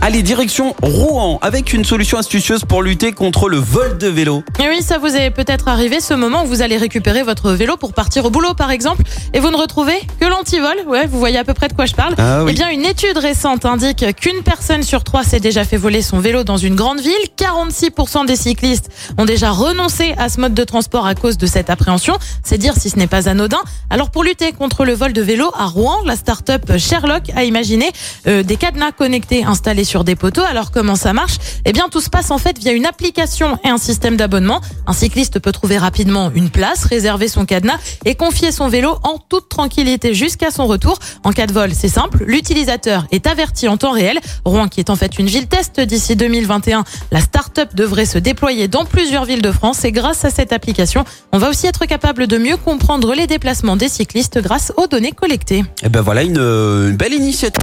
Allez, direction Rouen avec une solution astucieuse pour lutter contre le vol de vélo. Et oui, ça vous est peut-être arrivé ce moment où vous allez récupérer votre vélo pour partir au boulot par exemple et vous ne retrouvez que l'antivol. Ouais, vous voyez à peu près de quoi je parle. Ah oui. Eh bien, une étude récente indique qu'une personne sur trois s'est déjà fait voler son vélo dans une grande ville. 46% des cyclistes ont déjà renoncé à ce mode de transport à cause de cette appréhension. C'est dire si ce n'est pas anodin. Alors pour lutter contre le vol de vélo à Rouen, la start-up Sherlock a imaginé euh, des cadenas connectés installés sur des poteaux. Alors comment ça marche? Eh bien tout se passe en fait via une application et un système d'abonnement. Un cycliste peut trouver rapidement une place, réserver son cadenas et confier son vélo en toute tranquillité jusqu'à son retour. En cas de vol, c'est simple, l'utilisateur est averti en temps réel. Rouen qui est en fait une ville test d'ici 2021, la start-up devrait se déployer dans plusieurs villes de France et grâce à cette application, on va aussi être capable de mieux comprendre les déplacements des cyclistes grâce aux données collectées. Et ben voilà une, euh, une belle initiative.